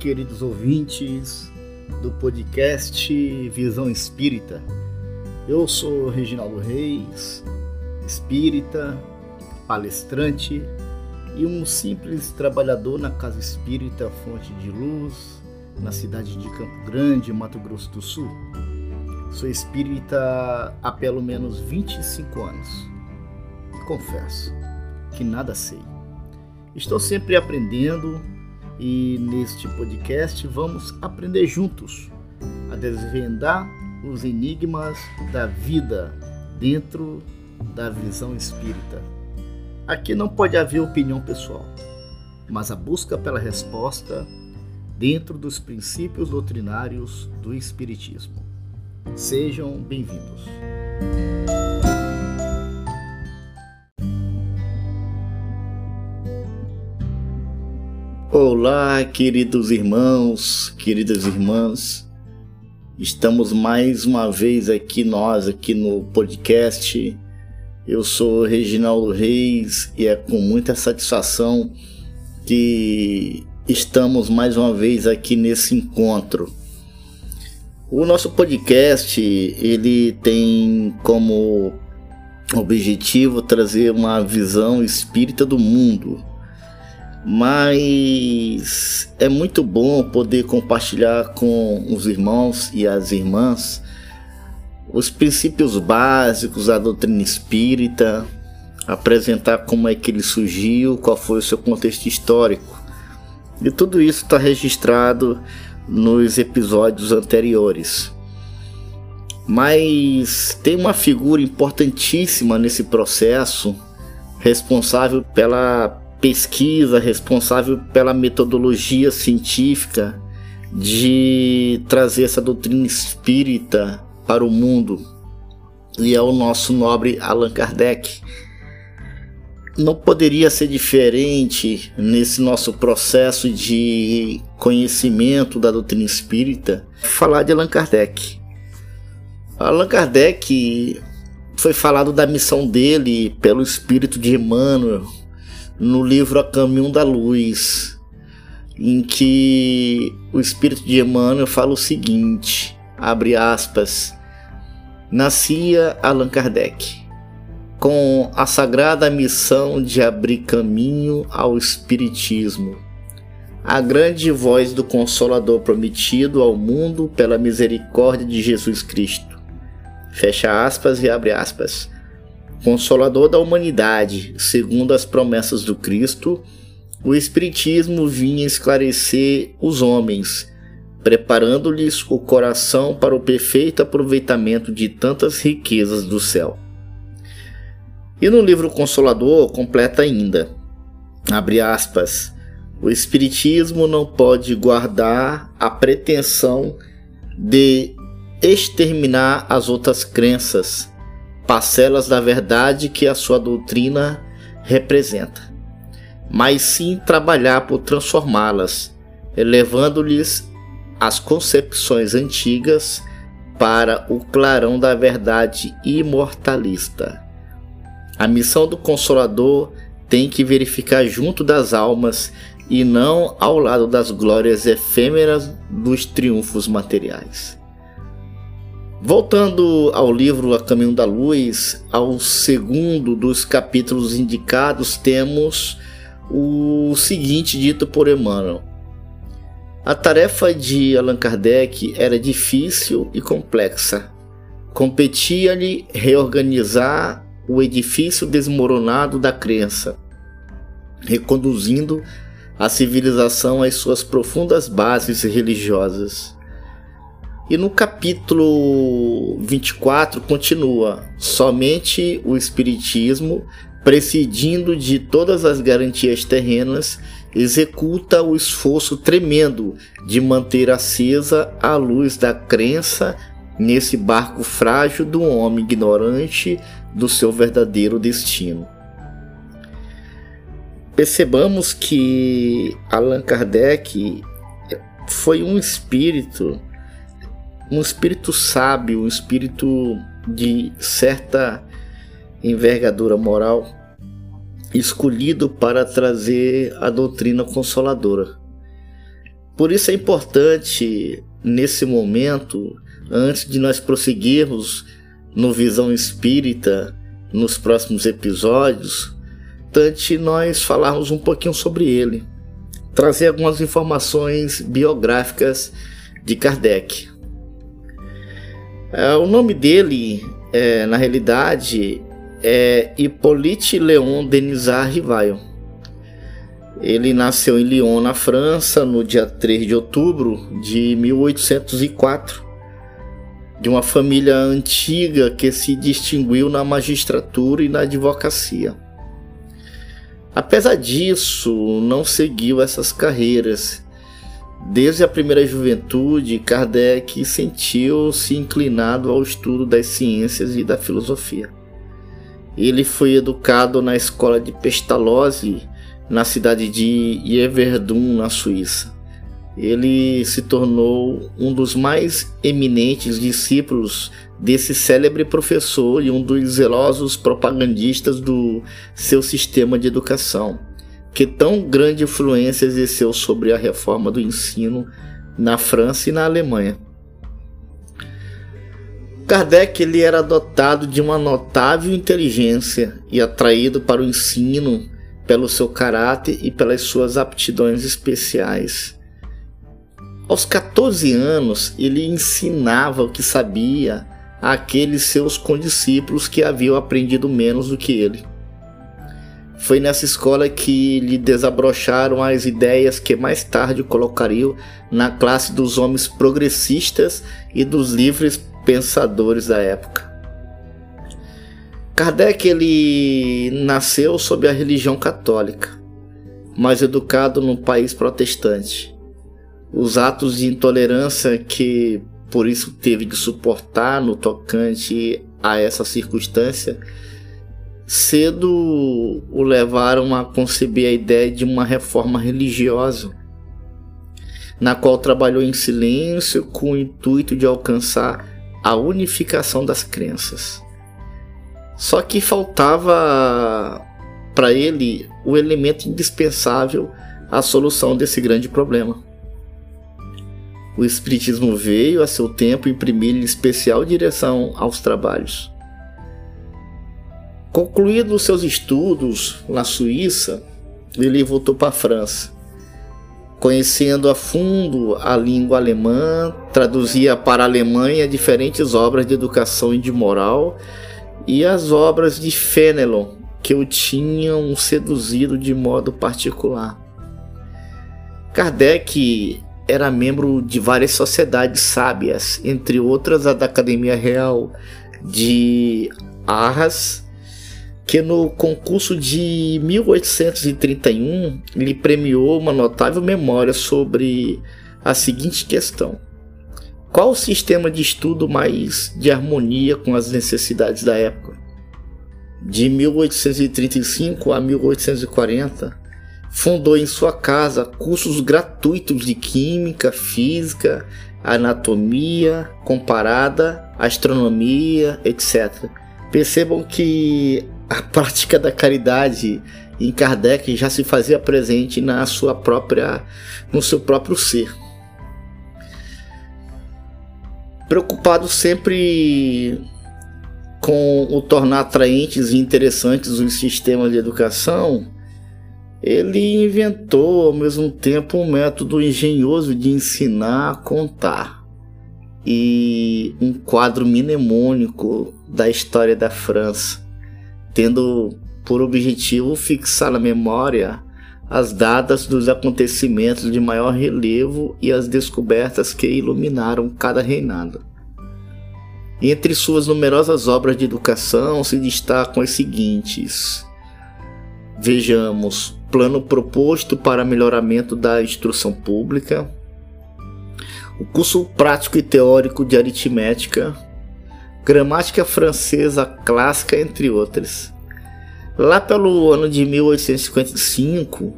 queridos ouvintes do podcast Visão Espírita. Eu sou Reginaldo Reis, espírita, palestrante e um simples trabalhador na Casa Espírita Fonte de Luz, na cidade de Campo Grande, Mato Grosso do Sul. Sou espírita há pelo menos 25 anos. E confesso que nada sei. Estou sempre aprendendo e neste podcast vamos aprender juntos a desvendar os enigmas da vida dentro da visão espírita. Aqui não pode haver opinião pessoal, mas a busca pela resposta dentro dos princípios doutrinários do Espiritismo. Sejam bem-vindos. Olá, queridos irmãos, queridas irmãs. Estamos mais uma vez aqui nós aqui no podcast. Eu sou Reginaldo Reis e é com muita satisfação que estamos mais uma vez aqui nesse encontro. O nosso podcast, ele tem como objetivo trazer uma visão espírita do mundo mas é muito bom poder compartilhar com os irmãos e as irmãs os princípios básicos da doutrina espírita, apresentar como é que ele surgiu, qual foi o seu contexto histórico. E tudo isso está registrado nos episódios anteriores. Mas tem uma figura importantíssima nesse processo, responsável pela pesquisa, responsável pela metodologia científica de trazer essa doutrina espírita para o mundo. E é o nosso nobre Allan Kardec. Não poderia ser diferente nesse nosso processo de conhecimento da doutrina espírita falar de Allan Kardec. Allan Kardec foi falado da missão dele pelo espírito de Emmanuel, no livro A Caminho da Luz, em que o espírito de Emmanuel fala o seguinte, abre aspas, nascia Allan Kardec com a sagrada missão de abrir caminho ao espiritismo, a grande voz do consolador prometido ao mundo pela misericórdia de Jesus Cristo. Fecha aspas e abre aspas Consolador da humanidade, segundo as promessas do Cristo, o Espiritismo vinha esclarecer os homens, preparando-lhes o coração para o perfeito aproveitamento de tantas riquezas do céu. E no livro Consolador completa ainda, abre aspas, o Espiritismo não pode guardar a pretensão de exterminar as outras crenças, parcelas da verdade que a sua doutrina representa, mas sim trabalhar por transformá-las, elevando-lhes as concepções antigas para o clarão da verdade imortalista. A missão do Consolador tem que verificar junto das almas e não ao lado das glórias efêmeras dos triunfos materiais. Voltando ao livro A Caminho da Luz, ao segundo dos capítulos indicados, temos o seguinte dito por Emmanuel. A tarefa de Allan Kardec era difícil e complexa. Competia-lhe reorganizar o edifício desmoronado da crença, reconduzindo a civilização às suas profundas bases religiosas. E no capítulo 24 continua: somente o Espiritismo, prescindindo de todas as garantias terrenas, executa o esforço tremendo de manter acesa a luz da crença nesse barco frágil do homem ignorante do seu verdadeiro destino. Percebamos que Allan Kardec foi um espírito um espírito sábio, um espírito de certa envergadura moral, escolhido para trazer a doutrina consoladora. Por isso é importante, nesse momento, antes de nós prosseguirmos no Visão Espírita nos próximos episódios, importante nós falarmos um pouquinho sobre ele, trazer algumas informações biográficas de Kardec. É, o nome dele, é, na realidade, é Hippolyte Léon Denisard Rivail. Ele nasceu em Lyon, na França, no dia 3 de outubro de 1804, de uma família antiga que se distinguiu na magistratura e na advocacia. Apesar disso, não seguiu essas carreiras. Desde a primeira juventude, Kardec sentiu-se inclinado ao estudo das ciências e da filosofia. Ele foi educado na escola de Pestalozzi, na cidade de Yeverdun, na Suíça. Ele se tornou um dos mais eminentes discípulos desse célebre professor e um dos zelosos propagandistas do seu sistema de educação, que tão grande influência exerceu sobre a reforma do ensino na França e na Alemanha. Kardec ele era dotado de uma notável inteligência e atraído para o ensino pelo seu caráter e pelas suas aptidões especiais. Aos 14 anos, ele ensinava o que sabia àqueles seus condiscípulos que haviam aprendido menos do que ele. Foi nessa escola que lhe desabrocharam as ideias que mais tarde colocariam na classe dos homens progressistas e dos livres pensadores da época. Kardec ele nasceu sob a religião católica, mas educado num país protestante. Os atos de intolerância que por isso teve de suportar no tocante a essa circunstância, cedo o levaram a conceber a ideia de uma reforma religiosa, na qual trabalhou em silêncio com o intuito de alcançar a unificação das crenças. Só que faltava para ele o elemento indispensável à solução desse grande problema. O Espiritismo veio a seu tempo imprimir especial direção aos trabalhos. Concluídos seus estudos na Suíça, ele voltou para a França Conhecendo a fundo a língua alemã, traduzia para a Alemanha diferentes obras de educação e de moral e as obras de Fenelon, que o tinham seduzido de modo particular. Kardec era membro de várias sociedades sábias, entre outras a da Academia Real de Arras que no concurso de 1831 lhe premiou uma notável memória sobre a seguinte questão: Qual o sistema de estudo mais de harmonia com as necessidades da época? De 1835 a 1840, fundou em sua casa cursos gratuitos de química, física, anatomia comparada, astronomia, etc. Percebam que a prática da caridade em Kardec já se fazia presente na sua própria no seu próprio ser. Preocupado sempre com o tornar atraentes e interessantes os sistemas de educação, ele inventou ao mesmo tempo um método engenhoso de ensinar a contar e um quadro mnemônico da história da França tendo por objetivo fixar na memória as datas dos acontecimentos de maior relevo e as descobertas que iluminaram cada reinado. Entre suas numerosas obras de educação se destacam as seguintes: Vejamos Plano proposto para melhoramento da instrução pública, o curso prático e teórico de aritmética, gramática francesa clássica, entre outras. Lá pelo ano de 1855,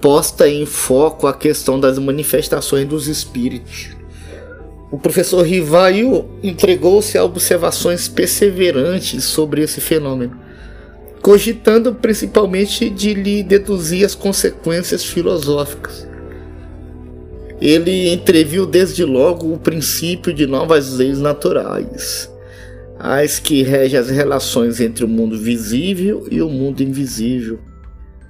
posta em foco a questão das manifestações dos espíritos. O professor Rivaio entregou-se a observações perseverantes sobre esse fenômeno, cogitando principalmente de lhe deduzir as consequências filosóficas. ele entreviu desde logo o princípio de novas leis naturais, as que regem as relações entre o mundo visível e o mundo invisível.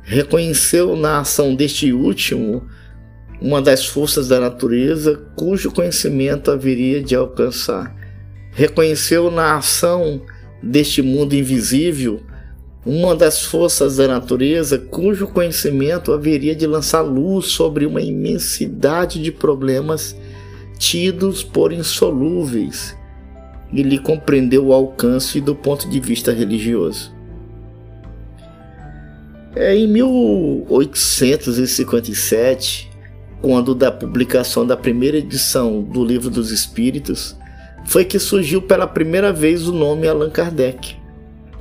Reconheceu na ação deste último uma das forças da natureza cujo conhecimento haveria de alcançar. Reconheceu na ação deste mundo invisível uma das forças da natureza cujo conhecimento haveria de lançar luz sobre uma imensidade de problemas tidos por insolúveis. E lhe compreendeu o alcance do ponto de vista religioso. É em 1857, quando da publicação da primeira edição do Livro dos Espíritos, foi que surgiu pela primeira vez o nome Allan Kardec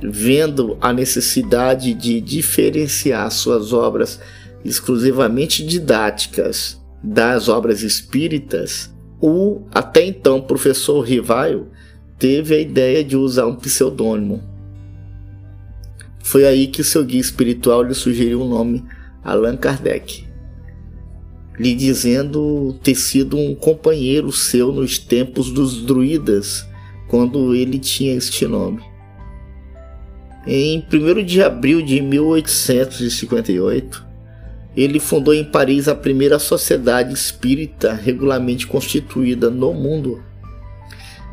vendo a necessidade de diferenciar suas obras exclusivamente didáticas das obras espíritas, o até então professor Rivaio teve a ideia de usar um pseudônimo. Foi aí que seu guia espiritual lhe sugeriu o nome Allan Kardec, lhe dizendo ter sido um companheiro seu nos tempos dos druidas, quando ele tinha este nome. Em 1 de abril de 1858, ele fundou em Paris a primeira sociedade espírita regularmente constituída no mundo,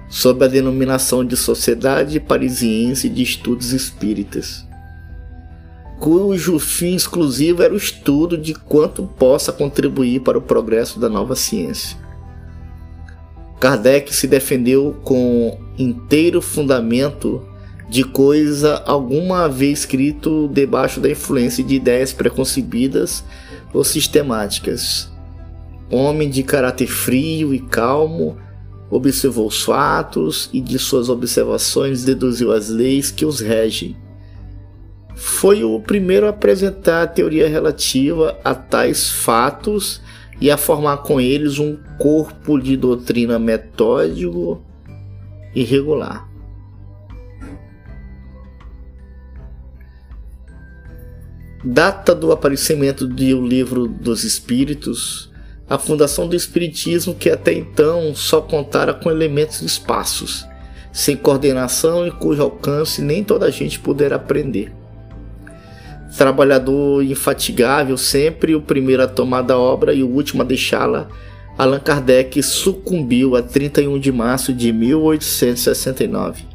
sob a denominação de Sociedade Parisiense de Estudos Espíritas, cujo fim exclusivo era o estudo de quanto possa contribuir para o progresso da nova ciência. Kardec se defendeu com inteiro fundamento de coisa alguma vez escrito debaixo da influência de ideias preconcebidas ou sistemáticas. Homem de caráter frio e calmo, observou os fatos e de suas observações deduziu as leis que os regem. Foi o primeiro a apresentar a teoria relativa a tais fatos e a formar com eles um corpo de doutrina metódico e regular. data do aparecimento de O Livro dos Espíritos, a fundação do Espiritismo que até então só contara com elementos esparsos, sem coordenação e cujo alcance nem toda a gente poderá aprender. Trabalhador infatigável, sempre o primeiro a tomar da obra e o último a deixá-la, Allan Kardec sucumbiu a 31 de março de 1869,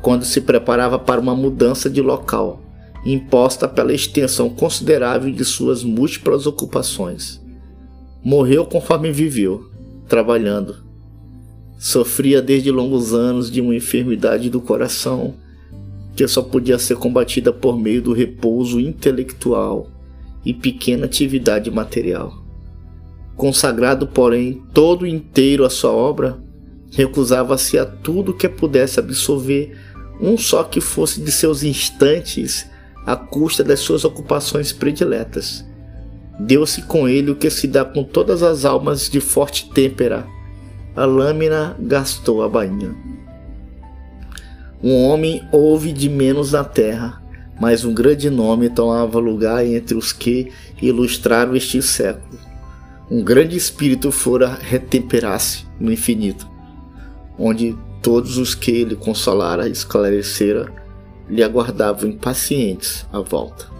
quando se preparava para uma mudança de local imposta pela extensão considerável de suas múltiplas ocupações. Morreu conforme viveu, trabalhando. Sofria desde longos anos de uma enfermidade do coração que só podia ser combatida por meio do repouso intelectual e pequena atividade material. Consagrado, porém, todo inteiro à sua obra, recusava-se a tudo que pudesse absorver um só que fosse de seus instantes à custa das suas ocupações prediletas. Deu-se com ele o que se dá com todas as almas de forte têmpera. A lâmina gastou a bainha. Um homem houve de menos na terra, mas um grande nome tomava lugar entre os que ilustraram este século. Um grande espírito fora retemperar-se no infinito, onde todos os que ele consolara esclarecera lhe aguardavam impacientes a volta.